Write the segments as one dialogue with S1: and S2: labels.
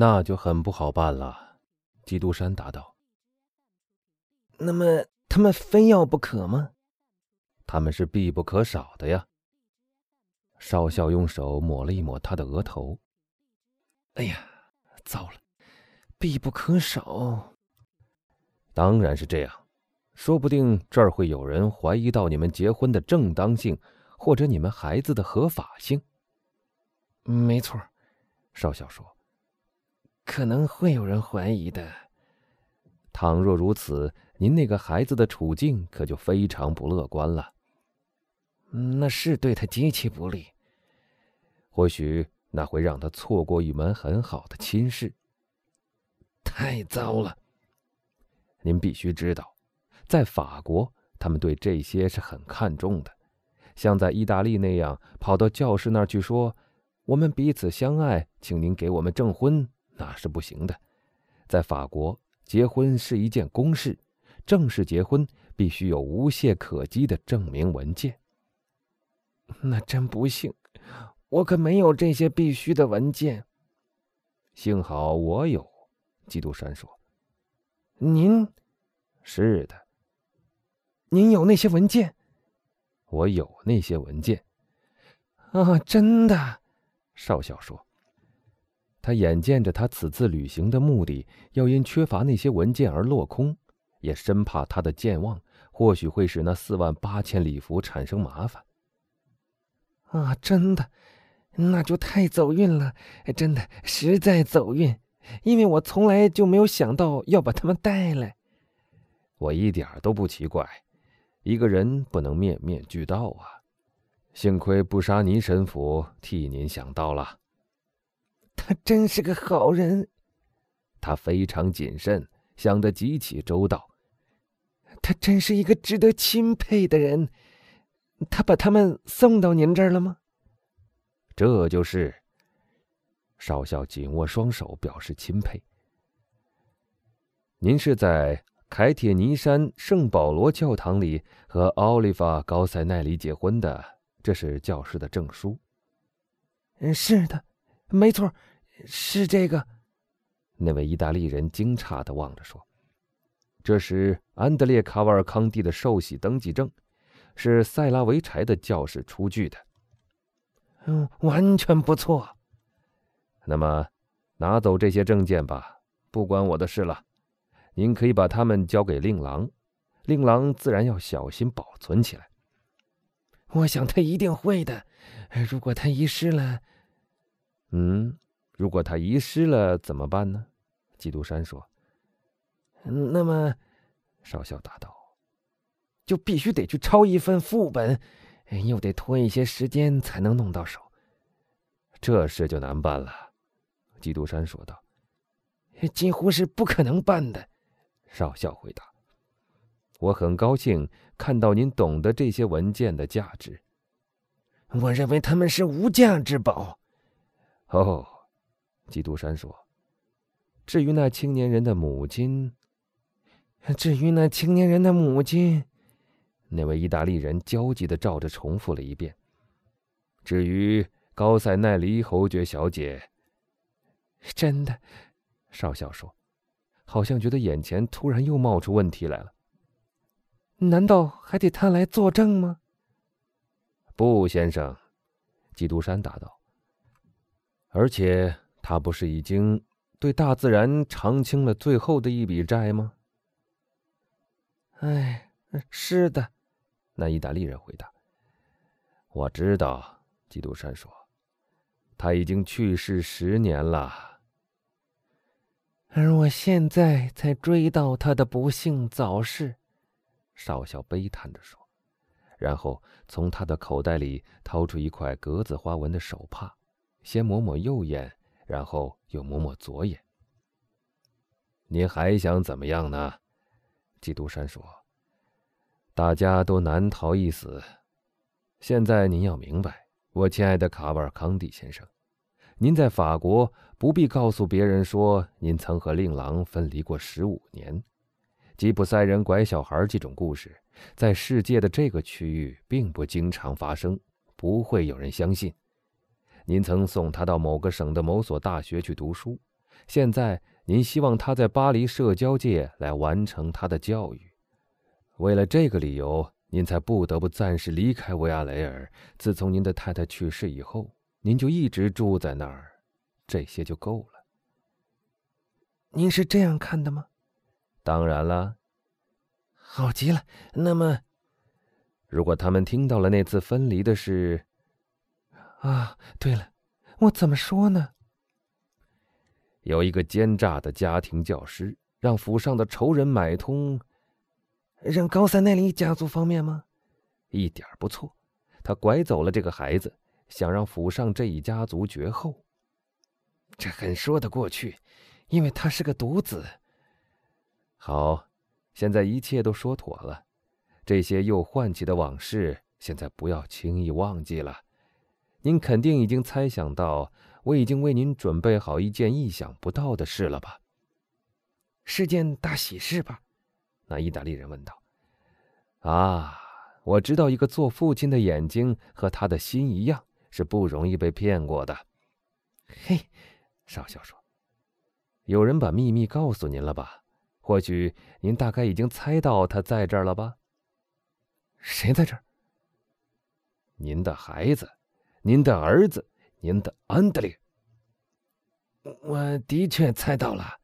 S1: 那就很不好办了。基督山答道：“
S2: 那么他们非要不可吗？
S1: 他们是必不可少的呀。”少校用手抹了一抹他的额头。
S2: “哎呀，糟了，必不可少。”
S1: 当然是这样，说不定这儿会有人怀疑到你们结婚的正当性，或者你们孩子的合法性。
S2: 没错，
S1: 少校说：“
S2: 可能会有人怀疑的。
S1: 倘若如此，您那个孩子的处境可就非常不乐观了。
S2: 那是对他极其不利。
S1: 或许那会让他错过一门很好的亲事。
S2: 太糟了。”
S1: 您必须知道，在法国，他们对这些是很看重的。像在意大利那样，跑到教士那儿去说：“我们彼此相爱，请您给我们证婚。”那是不行的。在法国，结婚是一件公事，正式结婚必须有无懈可击的证明文件。
S2: 那真不幸，我可没有这些必须的文件。
S1: 幸好我有，基督山说。
S2: 您，
S1: 是的。
S2: 您有那些文件？
S1: 我有那些文件。
S2: 啊，真的？
S1: 少校说。他眼见着他此次旅行的目的要因缺乏那些文件而落空，也深怕他的健忘或许会使那四万八千礼服产生麻烦。
S2: 啊，真的？那就太走运了，真的，实在走运。因为我从来就没有想到要把他们带来，
S1: 我一点都不奇怪。一个人不能面面俱到啊！幸亏布沙尼神父替您想到了。
S2: 他真是个好人，
S1: 他非常谨慎，想得极其周到。
S2: 他真是一个值得钦佩的人。他把他们送到您这儿了吗？
S1: 这就是。少校紧握双手，表示钦佩。您是在凯铁尼山圣保罗教堂里和奥利弗高塞奈里结婚的，这是教师的证书。
S2: 嗯，是的，没错，是这个。
S1: 那位意大利人惊诧的望着说：“这是安德烈卡瓦尔康蒂的受洗登记证，是塞拉维柴的教室出具的。
S2: 嗯，完全不错。”
S1: 那么，拿走这些证件吧，不关我的事了。您可以把它们交给令郎，令郎自然要小心保存起来。
S2: 我想他一定会的。如果他遗失了，
S1: 嗯，如果他遗失了怎么办呢？基督山说。
S2: 那么，
S1: 少校答道：“
S2: 就必须得去抄一份副本，又得拖一些时间才能弄到手。
S1: 这事就难办了。”基督山说道：“
S2: 几乎是不可能办的。”
S1: 少校回答：“我很高兴看到您懂得这些文件的价值。
S2: 我认为他们是无价之宝。”
S1: 哦，基督山说：“至于那青年人的母亲，
S2: 至于那青年人的母亲，
S1: 那位意大利人焦急的照着重复了一遍。至于高塞奈里侯爵小姐。”
S2: 真的，
S1: 少校说，好像觉得眼前突然又冒出问题来了。
S2: 难道还得他来作证吗？
S1: 不，先生，基督山答道。而且他不是已经对大自然偿清了最后的一笔债吗？
S2: 哎，是的，
S1: 那意大利人回答。我知道，基督山说，他已经去世十年了。
S2: 而我现在才追到他的不幸早逝，
S1: 少校悲叹着说，然后从他的口袋里掏出一块格子花纹的手帕，先抹抹右眼，然后又抹抹左眼。您还想怎么样呢？基督山说：“大家都难逃一死。现在您要明白，我亲爱的卡瓦尔康蒂先生。”您在法国不必告诉别人说您曾和令郎分离过十五年。吉普赛人拐小孩这种故事，在世界的这个区域并不经常发生，不会有人相信。您曾送他到某个省的某所大学去读书，现在您希望他在巴黎社交界来完成他的教育，为了这个理由，您才不得不暂时离开维亚雷尔。自从您的太太去世以后，您就一直住在那儿，这些就够了。
S2: 您是这样看的吗？
S1: 当然了。
S2: 好极了。那么，
S1: 如果他们听到了那次分离的事，
S2: 啊，对了，我怎么说呢？
S1: 有一个奸诈的家庭教师，让府上的仇人买通，
S2: 让高三奈里家族方面吗？
S1: 一点不错，他拐走了这个孩子，想让府上这一家族绝后。
S2: 这很说得过去，因为他是个独子。
S1: 好，现在一切都说妥了，这些又唤起的往事，现在不要轻易忘记了。您肯定已经猜想到。我已经为您准备好一件意想不到的事了吧？
S2: 是件大喜事吧？
S1: 那意大利人问道。啊，我知道一个做父亲的眼睛和他的心一样，是不容易被骗过的。
S2: 嘿，
S1: 少校说：“有人把秘密告诉您了吧？或许您大概已经猜到他在这儿了吧？
S2: 谁在这儿？
S1: 您的孩子，您的儿子。”您的安德烈，
S2: 我的确猜到了。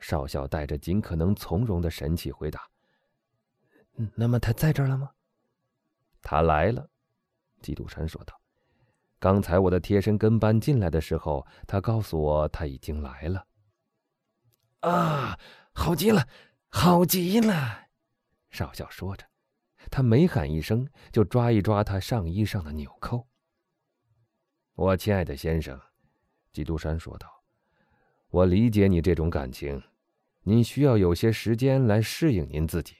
S1: 少校带着尽可能从容的神气回答：“
S2: 那么他在这儿了吗？”
S1: 他来了，基督山说道：“刚才我的贴身跟班进来的时候，他告诉我他已经来了。”
S2: 啊，好极了，好极了！
S1: 少校说着，他每喊一声，就抓一抓他上衣上的纽扣。我亲爱的先生，基督山说道：“我理解你这种感情，您需要有些时间来适应您自己。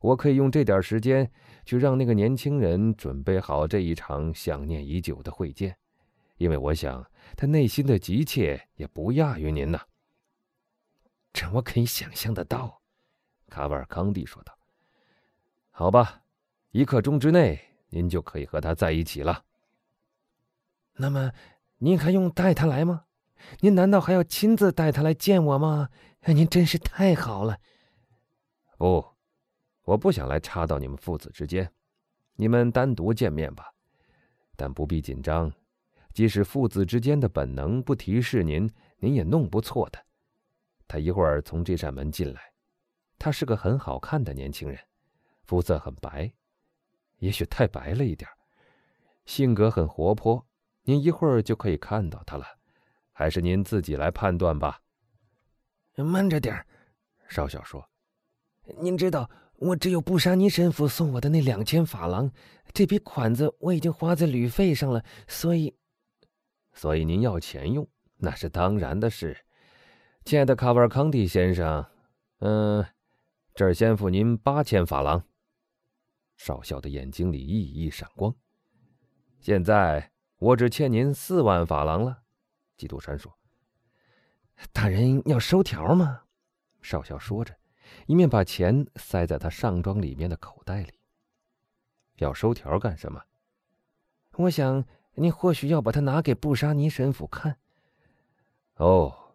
S1: 我可以用这点时间去让那个年轻人准备好这一场想念已久的会见，因为我想他内心的急切也不亚于您呐。”
S2: 这我可以想象得到，
S1: 卡瓦尔康蒂说道。“好吧，一刻钟之内，您就可以和他在一起了。”
S2: 那么，您还用带他来吗？您难道还要亲自带他来见我吗？您真是太好了。
S1: 不，我不想来插到你们父子之间，你们单独见面吧。但不必紧张，即使父子之间的本能不提示您，您也弄不错的。他一会儿从这扇门进来，他是个很好看的年轻人，肤色很白，也许太白了一点性格很活泼。您一会儿就可以看到他了，还是您自己来判断吧。
S2: 慢着点儿，少校说：“您知道，我只有布沙尼神父送我的那两千法郎，这笔款子我已经花在旅费上了，所以……
S1: 所以您要钱用，那是当然的事，亲爱的卡瓦尔康蒂先生。嗯，这儿先付您八千法郎。”少校的眼睛里熠熠闪光。现在。我只欠您四万法郎了，基督山说。
S2: 大人要收条吗？
S1: 少校说着，一面把钱塞在他上装里面的口袋里。要收条干什么？
S2: 我想您或许要把它拿给布沙尼神父看。
S1: 哦，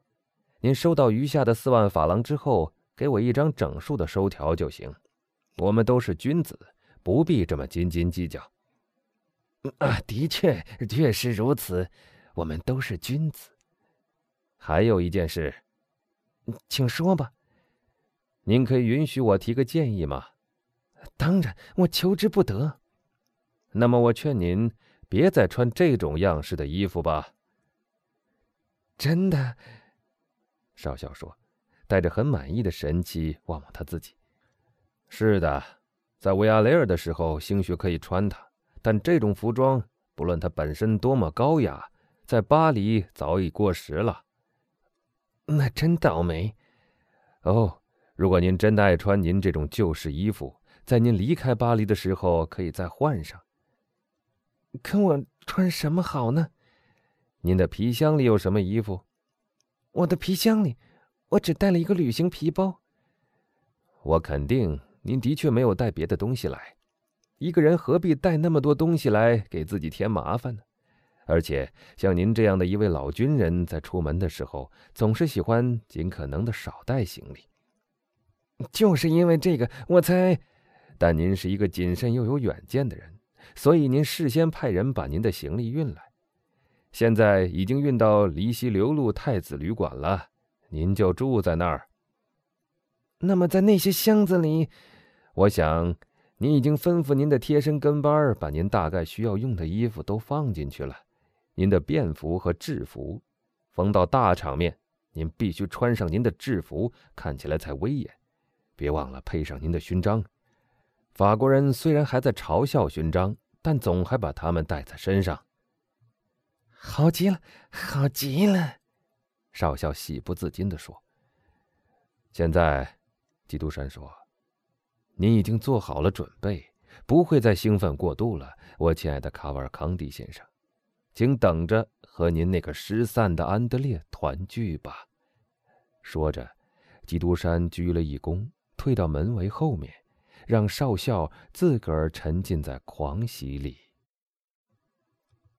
S1: 您收到余下的四万法郎之后，给我一张整数的收条就行。我们都是君子，不必这么斤斤计较。
S2: 啊，的确，确实如此。我们都是君子。
S1: 还有一件事，
S2: 请说吧。
S1: 您可以允许我提个建议吗？
S2: 当然，我求之不得。
S1: 那么，我劝您别再穿这种样式的衣服吧。
S2: 真的，
S1: 少校说，带着很满意的神气望望他自己。是的，在维亚雷尔的时候，兴许可以穿它。但这种服装，不论它本身多么高雅，在巴黎早已过时了。
S2: 那真倒霉。
S1: 哦，如果您真的爱穿您这种旧式衣服，在您离开巴黎的时候可以再换上。
S2: 可我穿什么好呢？
S1: 您的皮箱里有什么衣服？
S2: 我的皮箱里，我只带了一个旅行皮包。
S1: 我肯定您的确没有带别的东西来。一个人何必带那么多东西来给自己添麻烦呢？而且像您这样的一位老军人，在出门的时候总是喜欢尽可能的少带行李。
S2: 就是因为这个，我才……
S1: 但您是一个谨慎又有远见的人，所以您事先派人把您的行李运来，现在已经运到离西流路太子旅馆了，您就住在那儿。
S2: 那么，在那些箱子里，
S1: 我想您已经吩咐您的贴身跟班把您大概需要用的衣服都放进去了。您的便服和制服，逢到大场面，您必须穿上您的制服，看起来才威严。别忘了配上您的勋章。法国人虽然还在嘲笑勋章，但总还把他们带在身上。
S2: 好极了，好极了，
S1: 少校喜不自禁地说。现在，基督山说：“您已经做好了准备，不会再兴奋过度了，我亲爱的卡瓦尔康蒂先生。”请等着和您那个失散的安德烈团聚吧。说着，基督山鞠了一躬，退到门围后面，让少校自个儿沉浸在狂喜里。